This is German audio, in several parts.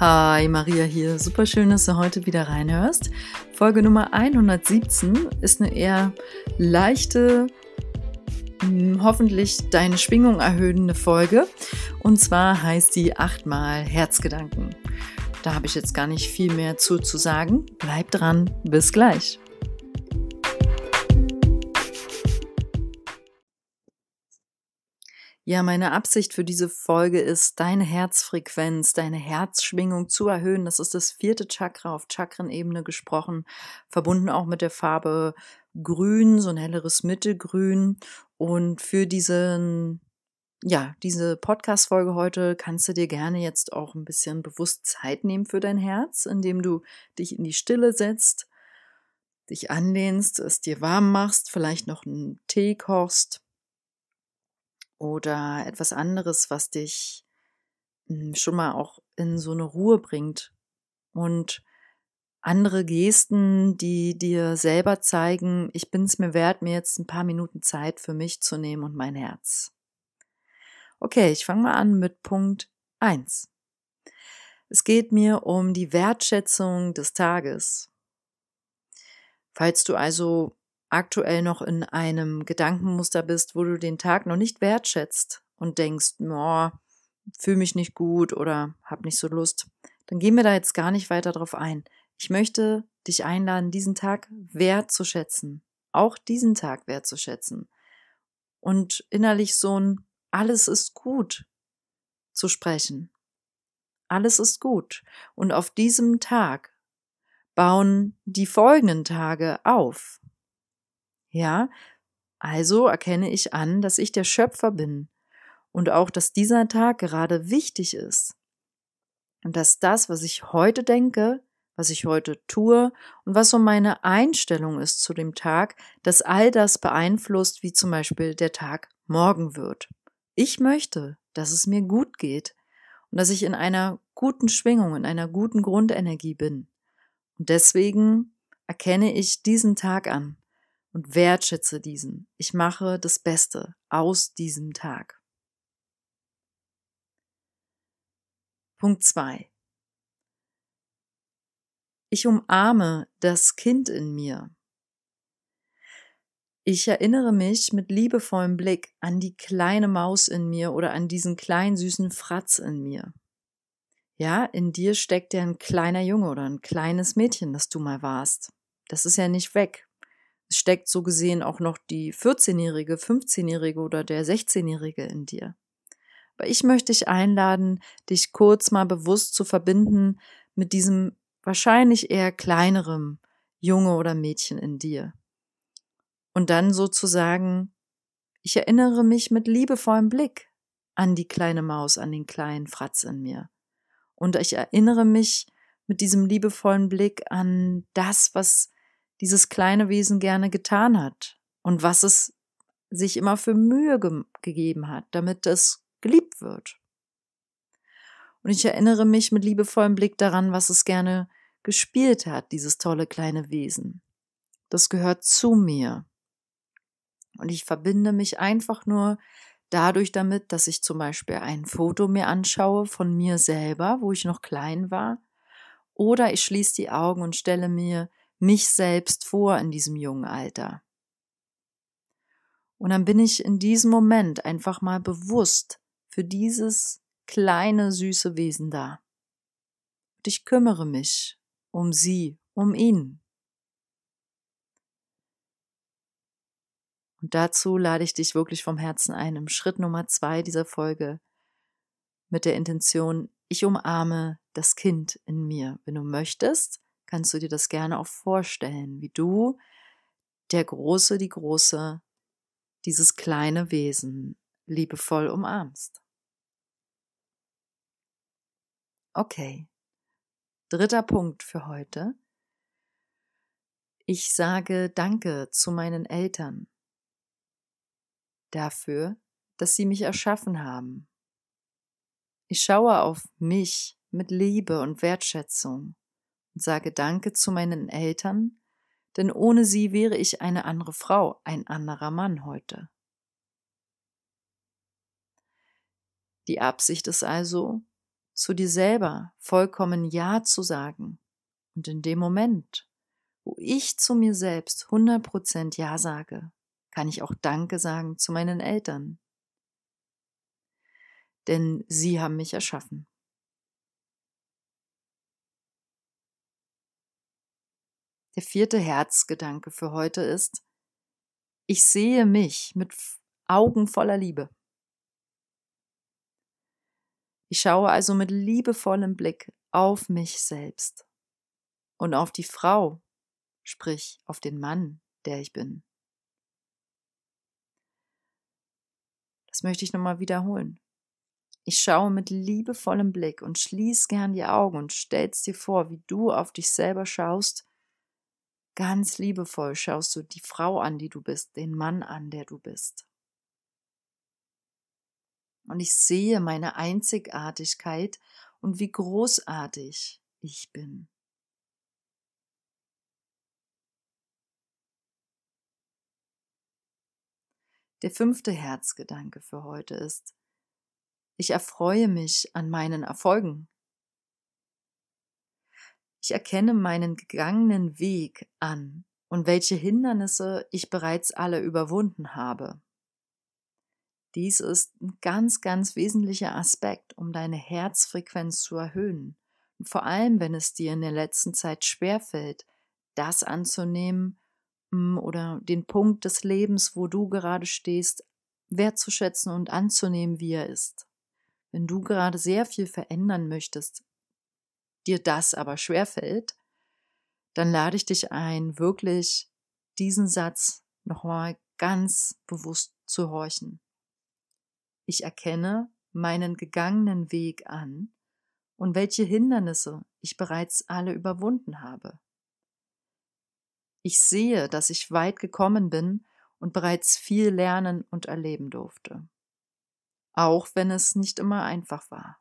Hi, Maria hier. Super schön, dass du heute wieder reinhörst. Folge Nummer 117 ist eine eher leichte, hm, hoffentlich deine Schwingung erhöhende Folge. Und zwar heißt die achtmal Herzgedanken. Da habe ich jetzt gar nicht viel mehr zu, zu sagen. Bleib dran. Bis gleich. Ja, meine Absicht für diese Folge ist, deine Herzfrequenz, deine Herzschwingung zu erhöhen. Das ist das vierte Chakra auf Chakrenebene gesprochen, verbunden auch mit der Farbe Grün, so ein helleres Mittelgrün. Und für diesen, ja, diese Podcast-Folge heute kannst du dir gerne jetzt auch ein bisschen bewusst Zeit nehmen für dein Herz, indem du dich in die Stille setzt, dich anlehnst, es dir warm machst, vielleicht noch einen Tee kochst oder etwas anderes, was dich hm, schon mal auch in so eine Ruhe bringt und andere Gesten, die dir selber zeigen, ich bin es mir wert, mir jetzt ein paar Minuten Zeit für mich zu nehmen und mein Herz. Okay, ich fange mal an mit Punkt 1. Es geht mir um die Wertschätzung des Tages. Falls du also aktuell noch in einem Gedankenmuster bist, wo du den Tag noch nicht wertschätzt und denkst, fühle mich nicht gut oder hab nicht so Lust, dann gehen wir da jetzt gar nicht weiter drauf ein. Ich möchte dich einladen, diesen Tag wertzuschätzen, auch diesen Tag wertzuschätzen und innerlich so ein alles ist gut zu sprechen. Alles ist gut. Und auf diesem Tag bauen die folgenden Tage auf. Ja, also erkenne ich an, dass ich der Schöpfer bin und auch, dass dieser Tag gerade wichtig ist. Und dass das, was ich heute denke, was ich heute tue und was so meine Einstellung ist zu dem Tag, dass all das beeinflusst, wie zum Beispiel der Tag morgen wird. Ich möchte, dass es mir gut geht und dass ich in einer guten Schwingung, in einer guten Grundenergie bin. Und deswegen erkenne ich diesen Tag an und wertschätze diesen. Ich mache das Beste aus diesem Tag. Punkt 2. Ich umarme das Kind in mir. Ich erinnere mich mit liebevollem Blick an die kleine Maus in mir oder an diesen kleinen süßen Fratz in mir. Ja, in dir steckt ja ein kleiner Junge oder ein kleines Mädchen, das du mal warst. Das ist ja nicht weg steckt so gesehen auch noch die 14-Jährige, 15-Jährige oder der 16-Jährige in dir. Aber ich möchte dich einladen, dich kurz mal bewusst zu verbinden mit diesem wahrscheinlich eher kleinerem Junge oder Mädchen in dir. Und dann sozusagen, ich erinnere mich mit liebevollem Blick an die kleine Maus, an den kleinen Fratz in mir. Und ich erinnere mich mit diesem liebevollen Blick an das, was dieses kleine Wesen gerne getan hat und was es sich immer für Mühe ge gegeben hat, damit es geliebt wird. Und ich erinnere mich mit liebevollem Blick daran, was es gerne gespielt hat, dieses tolle kleine Wesen. Das gehört zu mir. Und ich verbinde mich einfach nur dadurch damit, dass ich zum Beispiel ein Foto mir anschaue von mir selber, wo ich noch klein war, oder ich schließe die Augen und stelle mir mich selbst vor in diesem jungen Alter. Und dann bin ich in diesem Moment einfach mal bewusst für dieses kleine, süße Wesen da. Und ich kümmere mich um sie, um ihn. Und dazu lade ich dich wirklich vom Herzen ein, im Schritt Nummer zwei dieser Folge mit der Intention, ich umarme das Kind in mir. Wenn du möchtest, kannst du dir das gerne auch vorstellen, wie du, der Große, die Große, dieses kleine Wesen liebevoll umarmst. Okay, dritter Punkt für heute. Ich sage Danke zu meinen Eltern dafür, dass sie mich erschaffen haben. Ich schaue auf mich mit Liebe und Wertschätzung und sage Danke zu meinen Eltern, denn ohne sie wäre ich eine andere Frau, ein anderer Mann heute. Die Absicht ist also, zu dir selber vollkommen Ja zu sagen. Und in dem Moment, wo ich zu mir selbst 100% Ja sage, kann ich auch Danke sagen zu meinen Eltern. Denn sie haben mich erschaffen. Der vierte Herzgedanke für heute ist, ich sehe mich mit Augen voller Liebe. Ich schaue also mit liebevollem Blick auf mich selbst und auf die Frau, sprich auf den Mann, der ich bin. Das möchte ich nochmal wiederholen. Ich schaue mit liebevollem Blick und schließ gern die Augen und stellst dir vor, wie du auf dich selber schaust. Ganz liebevoll schaust du die Frau an, die du bist, den Mann an, der du bist. Und ich sehe meine Einzigartigkeit und wie großartig ich bin. Der fünfte Herzgedanke für heute ist, ich erfreue mich an meinen Erfolgen. Ich erkenne meinen gegangenen Weg an und welche Hindernisse ich bereits alle überwunden habe. Dies ist ein ganz, ganz wesentlicher Aspekt, um deine Herzfrequenz zu erhöhen. Und vor allem, wenn es dir in der letzten Zeit schwerfällt, das anzunehmen mm, oder den Punkt des Lebens, wo du gerade stehst, wertzuschätzen und anzunehmen, wie er ist. Wenn du gerade sehr viel verändern möchtest, dir das aber schwerfällt, dann lade ich dich ein, wirklich diesen Satz nochmal ganz bewusst zu horchen. Ich erkenne meinen gegangenen Weg an und welche Hindernisse ich bereits alle überwunden habe. Ich sehe, dass ich weit gekommen bin und bereits viel lernen und erleben durfte auch wenn es nicht immer einfach war.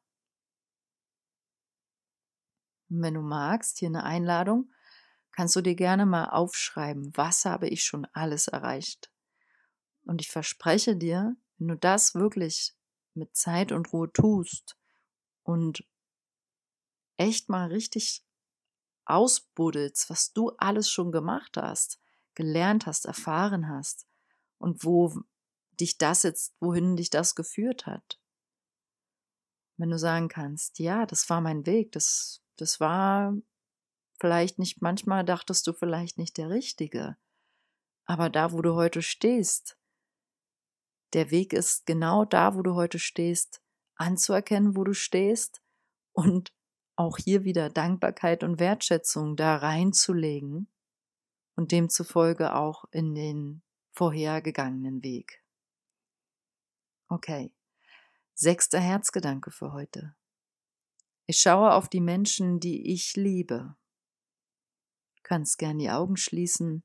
Und wenn du magst, hier eine Einladung, kannst du dir gerne mal aufschreiben, was habe ich schon alles erreicht. Und ich verspreche dir, wenn du das wirklich mit Zeit und Ruhe tust und echt mal richtig ausbuddelst, was du alles schon gemacht hast, gelernt hast, erfahren hast und wo dich das jetzt, wohin dich das geführt hat. Wenn du sagen kannst, ja, das war mein Weg, das, das war vielleicht nicht, manchmal dachtest du vielleicht nicht der richtige, aber da, wo du heute stehst, der Weg ist genau da, wo du heute stehst, anzuerkennen, wo du stehst und auch hier wieder Dankbarkeit und Wertschätzung da reinzulegen und demzufolge auch in den vorhergegangenen Weg. Okay. Sechster Herzgedanke für heute. Ich schaue auf die Menschen, die ich liebe. Du kannst gern die Augen schließen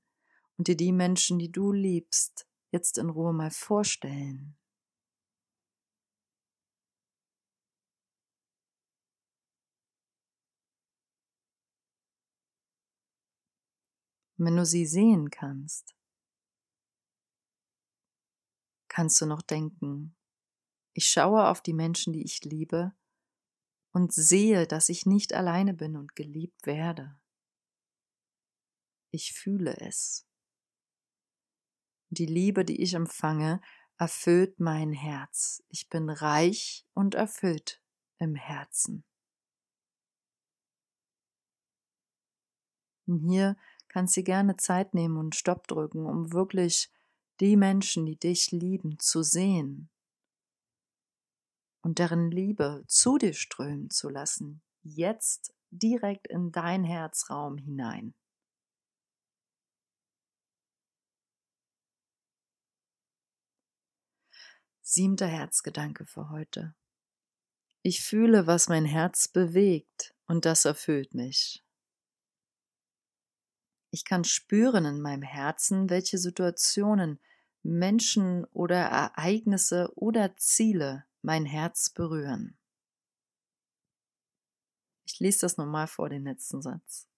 und dir die Menschen, die du liebst, jetzt in Ruhe mal vorstellen. wenn du sie sehen kannst, kannst du noch denken, ich schaue auf die Menschen, die ich liebe, und sehe, dass ich nicht alleine bin und geliebt werde. Ich fühle es. Die Liebe, die ich empfange, erfüllt mein Herz. Ich bin reich und erfüllt im Herzen. Und hier kannst du gerne Zeit nehmen und Stopp drücken, um wirklich die Menschen, die dich lieben, zu sehen und deren Liebe zu dir strömen zu lassen, jetzt direkt in dein Herzraum hinein. Siebter Herzgedanke für heute. Ich fühle, was mein Herz bewegt, und das erfüllt mich. Ich kann spüren in meinem Herzen, welche Situationen, Menschen oder Ereignisse oder Ziele mein Herz berühren. Ich lese das nochmal vor, den letzten Satz.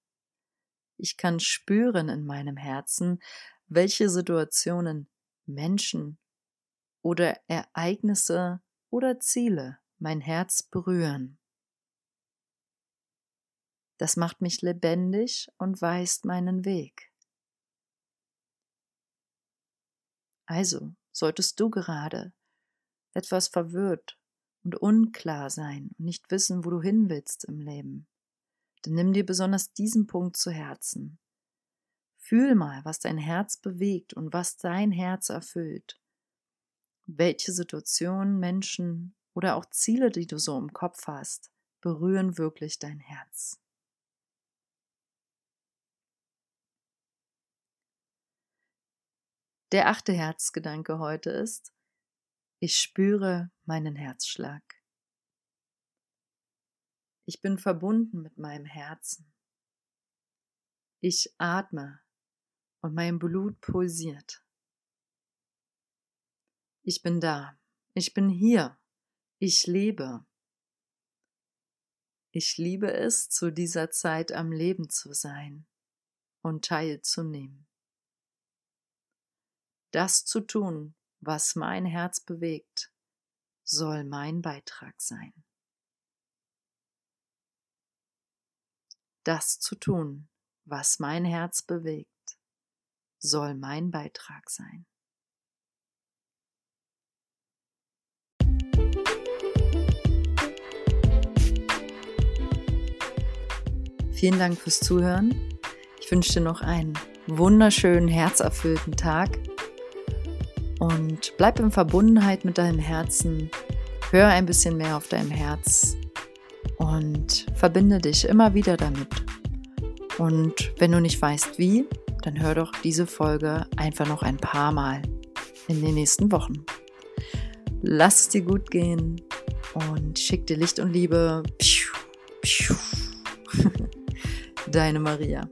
Ich kann spüren in meinem Herzen, welche Situationen, Menschen oder Ereignisse oder Ziele mein Herz berühren. Das macht mich lebendig und weist meinen Weg. Also solltest du gerade etwas verwirrt und unklar sein und nicht wissen, wo du hin willst im Leben, dann nimm dir besonders diesen Punkt zu Herzen. Fühl mal, was dein Herz bewegt und was dein Herz erfüllt. Welche Situationen, Menschen oder auch Ziele, die du so im Kopf hast, berühren wirklich dein Herz. Der achte Herzgedanke heute ist, ich spüre meinen Herzschlag. Ich bin verbunden mit meinem Herzen. Ich atme und mein Blut pulsiert. Ich bin da. Ich bin hier. Ich lebe. Ich liebe es, zu dieser Zeit am Leben zu sein und teilzunehmen. Das zu tun, was mein Herz bewegt, soll mein Beitrag sein. Das zu tun, was mein Herz bewegt, soll mein Beitrag sein. Vielen Dank fürs Zuhören. Ich wünsche dir noch einen wunderschönen, herzerfüllten Tag und bleib in Verbundenheit mit deinem Herzen. Hör ein bisschen mehr auf deinem Herz und verbinde dich immer wieder damit. Und wenn du nicht weißt wie, dann hör doch diese Folge einfach noch ein paar Mal in den nächsten Wochen. Lass es dir gut gehen und schick dir Licht und Liebe. Deine Maria.